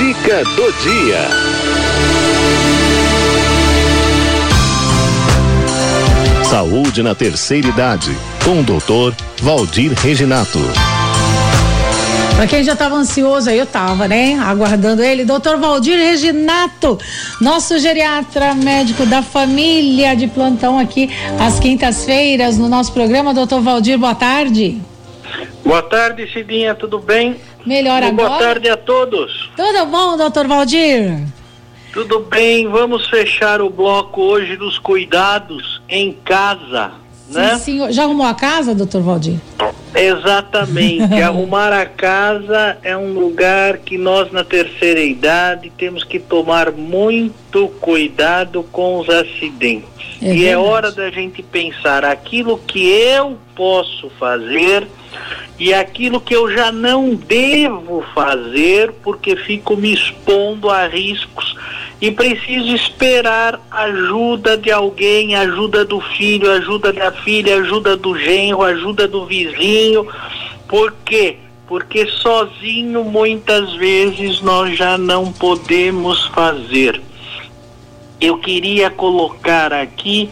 Dica do dia. Saúde na terceira idade, com o doutor Valdir Reginato. Pra quem já estava ansioso, aí eu tava, né? Aguardando ele, doutor Valdir Reginato, nosso geriatra médico da família de plantão aqui às quintas-feiras no nosso programa. Doutor Valdir, boa tarde. Boa tarde, Cidinha, tudo bem? Melhor agora. Boa tarde a todos. Tudo bom, doutor Valdir? Tudo bem, vamos fechar o bloco hoje dos cuidados em casa, Sim, né? senhor. Já arrumou a casa, doutor Valdir? Exatamente. Arrumar a casa é um lugar que nós na terceira idade temos que tomar muito cuidado com os acidentes. É e é hora da gente pensar aquilo que eu posso fazer e aquilo que eu já não devo fazer porque fico me expondo a riscos e preciso esperar ajuda de alguém, ajuda do filho, ajuda da filha, ajuda do genro, ajuda do vizinho. Por quê? Porque sozinho muitas vezes nós já não podemos fazer. Eu queria colocar aqui,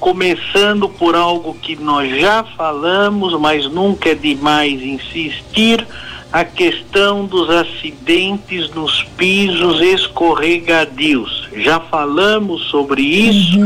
começando por algo que nós já falamos, mas nunca é demais insistir, a questão dos acidentes nos pisos escorregadios. Já falamos sobre isso,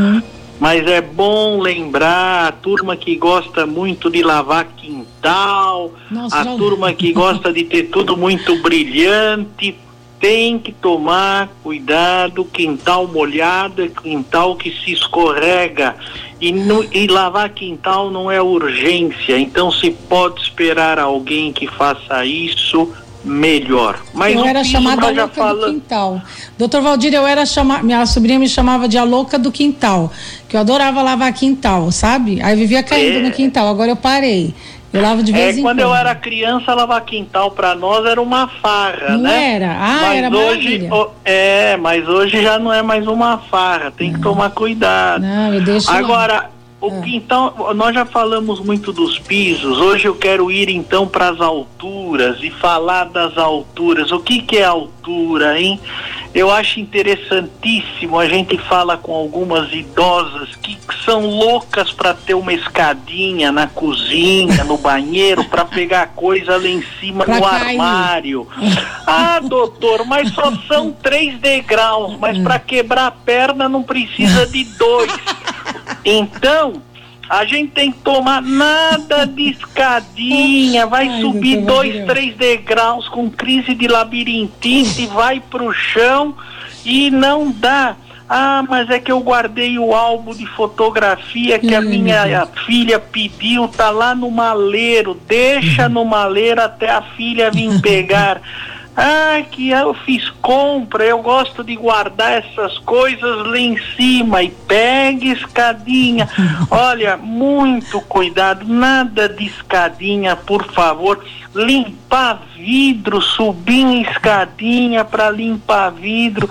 mas é bom lembrar a turma que gosta muito de lavar quintal, Nossa, a turma que gosta de ter tudo muito brilhante, tem que tomar cuidado, quintal molhado é quintal que se escorrega e, no- e lavar quintal não é urgência, então se pode esperar alguém que faça isso melhor. Mas eu era chamada louca do falamos- quintal. Doutor Valdir, eu era chamada. Minha sobrinha me chamava de a louca do quintal. Que eu adorava lavar quintal, sabe? Aí vivia caindo É. no quintal. Agora eu parei. Eu lavo de vez É, em quando quando. eu era criança, lavar quintal pra nós era uma farra, Não né? era? Ah, mas era hoje, ó, É, mas hoje já não é mais uma farra, tem que tomar cuidado. Não, eu deixo. Agora, o Ah. quintal, nós já falamos muito dos pisos, hoje eu quero ir então para as alturas e falar das alturas. O que, que é altura, hein? Eu acho interessantíssimo, a gente fala com algumas idosas que são loucas para ter uma escadinha na cozinha, no banheiro, para pegar coisa lá em cima Pra no cair. armário. Ah, doutor, mas só são três degraus, mas para quebrar a perna não precisa de dois. Então, a gente tem que tomar nada de escadinha, vai Ai, subir dois, três degraus com crise de labirintite, vai pro chão e não dá. Ah, mas é que eu guardei o álbum de fotografia que a minha filha pediu, tá lá no maleiro. Deixa no maleiro até a filha vir pegar. Ah, que eu fiz compra, eu gosto de guardar essas coisas lá em cima e pega escadinha. Olha, muito cuidado, nada de escadinha, por favor. Limpar vidro, subir em escadinha para limpar vidro,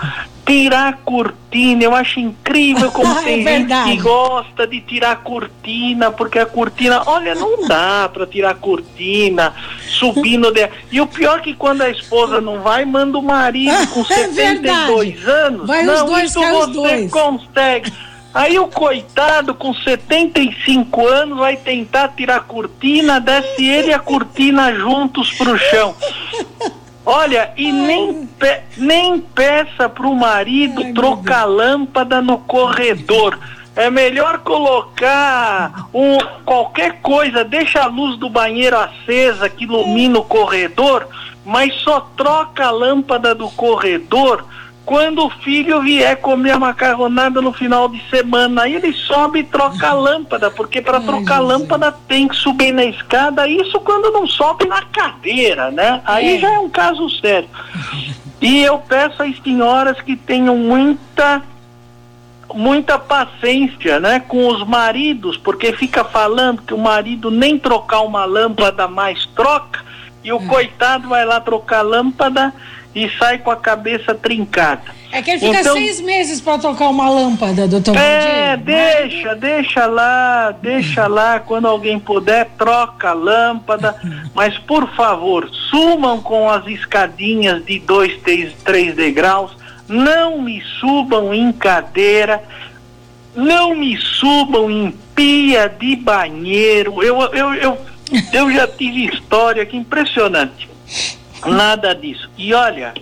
tirar cortina. Eu acho incrível como É tem gente verdade. que gosta de tirar cortina, porque a cortina, olha, não dá para tirar cortina subindo de... E o pior é que quando a esposa não vai, manda o marido com É 72 verdade. anos. Vai os não, dois, isso cai os você dois. consegue. Aí o coitado com 75 anos vai tentar tirar a cortina, desce ele e a cortina juntos pro chão. Olha, e nem, pe- nem peça pro marido Ai, trocar lâmpada no corredor. É melhor colocar um, qualquer coisa, deixa a luz do banheiro acesa que ilumina o corredor, mas só troca a lâmpada do corredor quando o filho vier comer a macarronada no final de semana. Aí ele sobe e troca a lâmpada, porque para trocar a lâmpada tem que subir na escada, isso quando não sobe na cadeira, né? Aí É. já é um caso sério. E eu peço às senhoras que tenham muita muita paciência, né, com os maridos, porque fica falando que o marido nem trocar uma lâmpada mais troca, e o coitado vai lá trocar a lâmpada e sai com a cabeça trincada. É que ele fica então, seis meses para trocar uma lâmpada, doutor É, Valdir. deixa, deixa lá, deixa lá. Quando alguém puder, troca a lâmpada. Mas, por favor, sumam com as escadinhas de dois, três, três degraus. Não me subam em cadeira. Não me subam em pia de banheiro. Eu, eu, eu, eu já tive história que impressionante. Nada disso. E olha,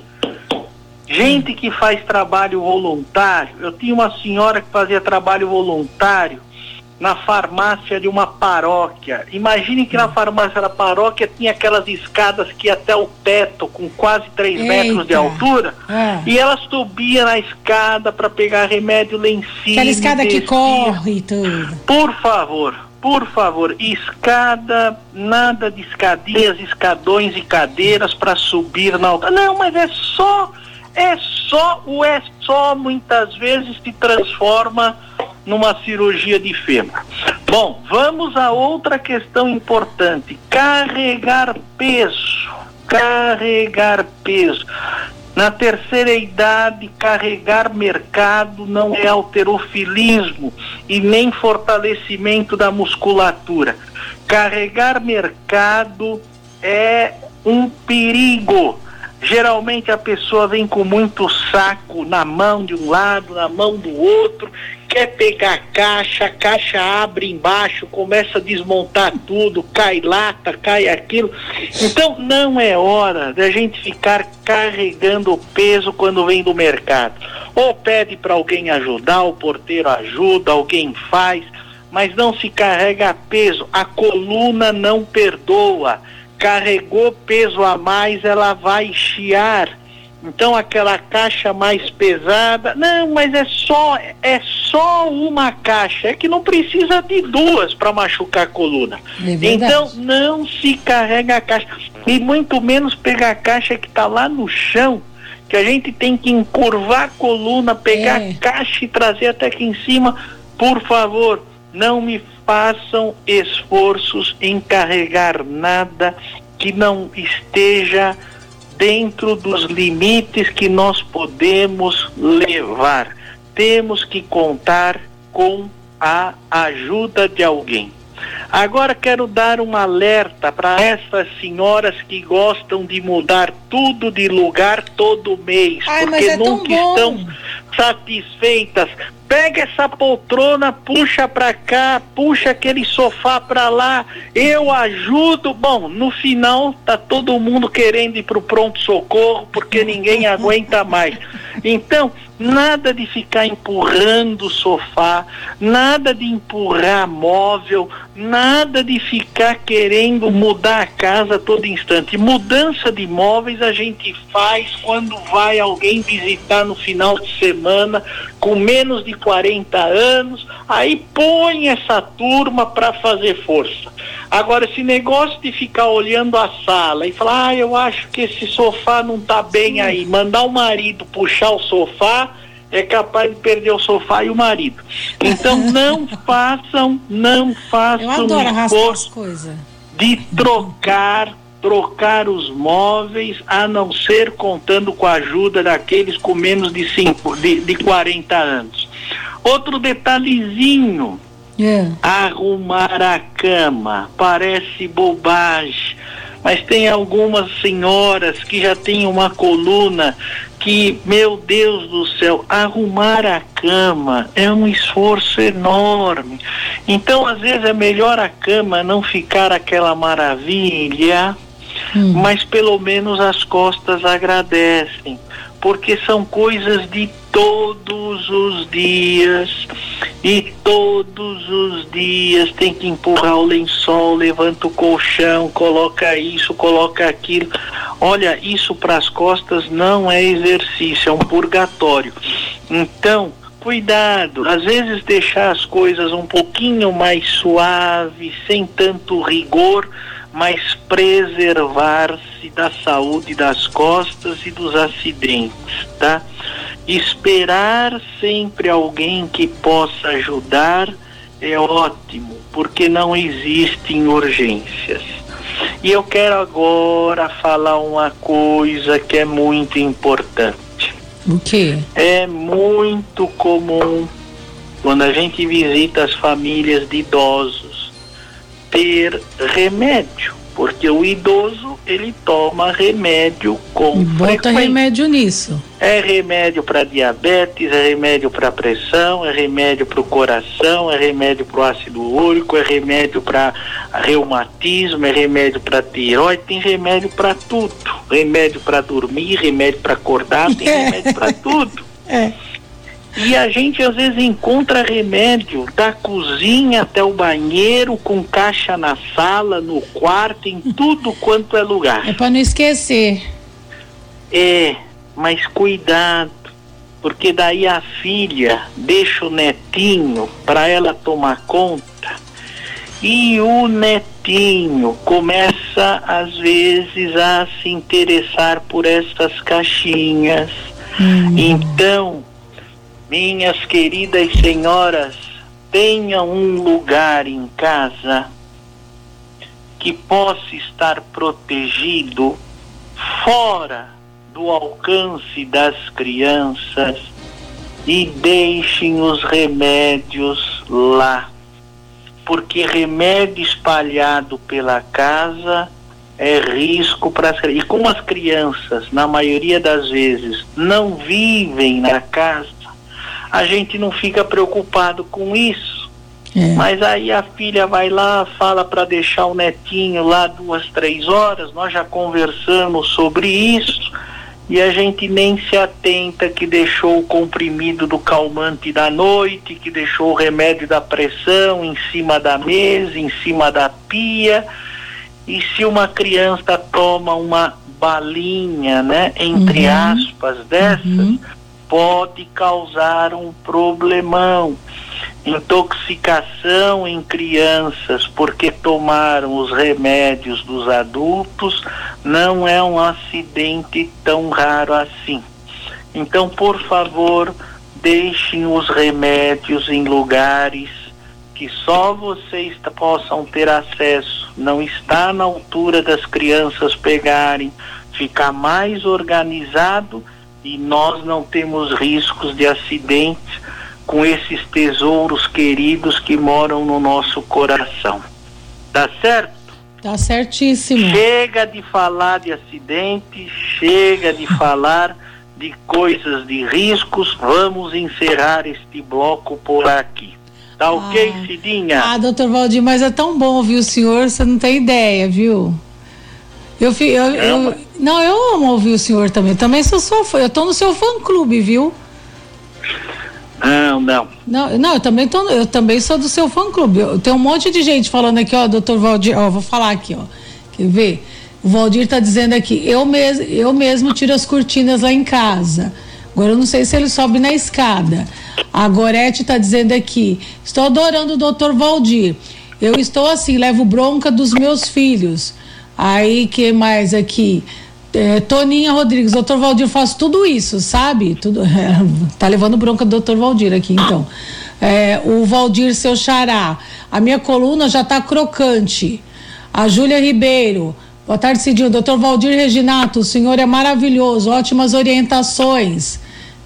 gente que faz trabalho voluntário. Eu tinha uma senhora que fazia trabalho voluntário na farmácia de uma paróquia. Imagine que na farmácia da paróquia tinha aquelas escadas que ia até o teto, com quase 3 metros de altura, é. e ela subia na escada para pegar remédio lá em cima. Aquela escada que corre e tudo. Por favor, por favor, escada, nada de escadinhas, escadões e cadeiras para subir na altura. Não, mas é só, é só, o é só muitas vezes se transforma numa cirurgia de fêmur. Bom, vamos a outra questão importante: carregar peso. Carregar peso. Na terceira idade, carregar mercado não é alterofilismo e nem fortalecimento da musculatura. Carregar mercado é um perigo. Geralmente a pessoa vem com muito saco na mão de um lado, na mão do outro, quer pegar a caixa, a caixa abre embaixo, começa a desmontar tudo, cai lata, cai aquilo. Então não é hora da gente ficar carregando peso quando vem do mercado. Ou pede para alguém ajudar, o porteiro ajuda, alguém faz, mas não se carrega peso. A coluna não perdoa. Carregou peso a mais, ela vai chiar então aquela caixa mais pesada, não, mas é só é só uma caixa, é que não precisa de duas para machucar a coluna. É então não se carrega a caixa e muito menos pegar a caixa que está lá no chão, que a gente tem que encurvar a coluna, pegar é. a caixa e trazer até aqui em cima. Por favor, não me façam esforços em carregar nada que não esteja dentro dos limites que nós podemos levar. Temos que contar com a ajuda de alguém. Agora quero dar um alerta para essas senhoras que gostam de mudar tudo de lugar todo mês, Ai, porque é nunca estão satisfeitas pega essa poltrona, puxa para cá, puxa aquele sofá para lá, eu ajudo. Bom, no final tá todo mundo querendo ir pro pronto socorro porque ninguém aguenta mais. Então, nada de ficar empurrando o sofá, nada de empurrar móvel, nada de ficar querendo mudar a casa a todo instante. Mudança de móveis a gente faz quando vai alguém visitar no final de semana com menos de 40 anos, aí põe essa turma para fazer força. Agora, esse negócio de ficar olhando a sala e falar, ah, eu acho que esse sofá não tá bem aí, mandar o marido puxar o sofá, é capaz de perder o sofá e o marido. Então não façam, não façam eu adoro esforço coisas. de trocar trocar os móveis, a não ser contando com a ajuda daqueles com menos de, cinco, de, de 40 anos. Outro detalhezinho. É. Arrumar a cama parece bobagem, mas tem algumas senhoras que já têm uma coluna que, meu Deus do céu, arrumar a cama é um esforço enorme. Então, às vezes é melhor a cama não ficar aquela maravilha, hum. mas pelo menos as costas agradecem porque são coisas de todos os dias e todos os dias tem que empurrar o lençol, levanta o colchão, coloca isso, coloca aquilo. Olha, isso para as costas não é exercício, é um purgatório. Então, cuidado, às vezes deixar as coisas um pouquinho mais suaves, sem tanto rigor mas preservar-se da saúde das costas e dos acidentes, tá? Esperar sempre alguém que possa ajudar é ótimo, porque não existem urgências. E eu quero agora falar uma coisa que é muito importante. O quê? É muito comum quando a gente visita as famílias de idosos ter remédio, porque o idoso ele toma remédio com Bota frequência. remédio nisso. É remédio para diabetes, é remédio para pressão, é remédio para o coração, é remédio para o ácido úrico, é remédio para reumatismo, é remédio para tiroide, tem remédio para tudo. Remédio para dormir, remédio para acordar, tem remédio para tudo. É. E a gente às vezes encontra remédio da cozinha até o banheiro, com caixa na sala, no quarto, em tudo quanto é lugar. É pra não esquecer. É, mas cuidado, porque daí a filha deixa o netinho para ela tomar conta e o netinho começa às vezes a se interessar por essas caixinhas. Então, minhas queridas senhoras, tenham um lugar em casa que possa estar protegido fora do alcance das crianças e deixem os remédios lá. Porque remédio espalhado pela casa é risco para as crianças. E como as crianças, na maioria das vezes, não vivem na casa, a gente não fica preocupado com isso. É. Mas aí a filha vai lá, fala para deixar o netinho lá duas, três horas. Nós já conversamos sobre isso e a gente nem se atenta que deixou o comprimido do calmante da noite, que deixou o remédio da pressão em cima da mesa, em cima da pia. E se uma criança toma uma balinha, né, entre Uhum. aspas, dessas, Uhum. Pode causar um problemão. Intoxicação em crianças porque tomaram os remédios dos adultos não é um acidente tão raro assim. Então, por favor, deixem os remédios em lugares que só vocês possam ter acesso. Não está na altura das crianças pegarem, ficar mais organizado e nós não temos riscos de acidentes com esses tesouros queridos que moram no nosso coração. Tá certo? Tá certíssimo. Chega de falar de acidente, chega de falar de coisas de riscos. Vamos encerrar este bloco por aqui. Tá ok, Ah. Cidinha? Ah, doutor Valdir, mas é tão bom ouvir o senhor, você não tem ideia, viu? Eu, fi- eu, eu- não, eu amo ouvir o senhor também. Também sou sua fã. Eu tô no seu fã clube, viu? Não, não. Não, não, eu também tô, eu também sou do seu fã clube. Eu, tem um monte de gente falando aqui, ó, doutor Valdir, ó, vou falar aqui, ó. Quer ver? O Valdir tá dizendo aqui, eu mesmo, eu mesmo tiro as cortinas lá em casa. Agora eu não sei se ele sobe na escada. A Gorete tá dizendo aqui, estou adorando o doutor Valdir. Eu estou assim, levo bronca dos meus filhos. Aí, que mais aqui? É, Toninha Rodrigues, doutor Valdir, faço tudo isso, sabe? Tudo, tá levando bronca do doutor Valdir aqui, então. É, o Valdir, seu xará. A minha coluna já tá crocante. A Júlia Ribeiro. Boa tarde, Cidinho. Doutor Valdir Reginato, o senhor é maravilhoso, ótimas orientações.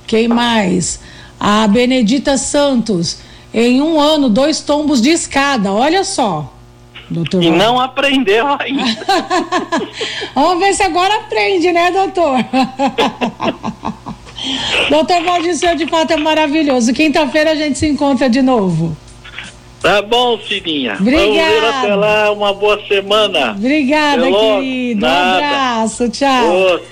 Quem mais? A Benedita Santos. Em um ano, dois tombos de escada. Olha só. Doutor E não aprendeu ainda. Vamos ver se agora aprende, né, doutor? doutor Valdir, senhor de fato é maravilhoso. Quinta-feira a gente se encontra de novo. Tá bom, Cidinha. Obrigada. até lá. Uma boa semana. Obrigada, Até querido. Um Nada. abraço, tchau. Outro.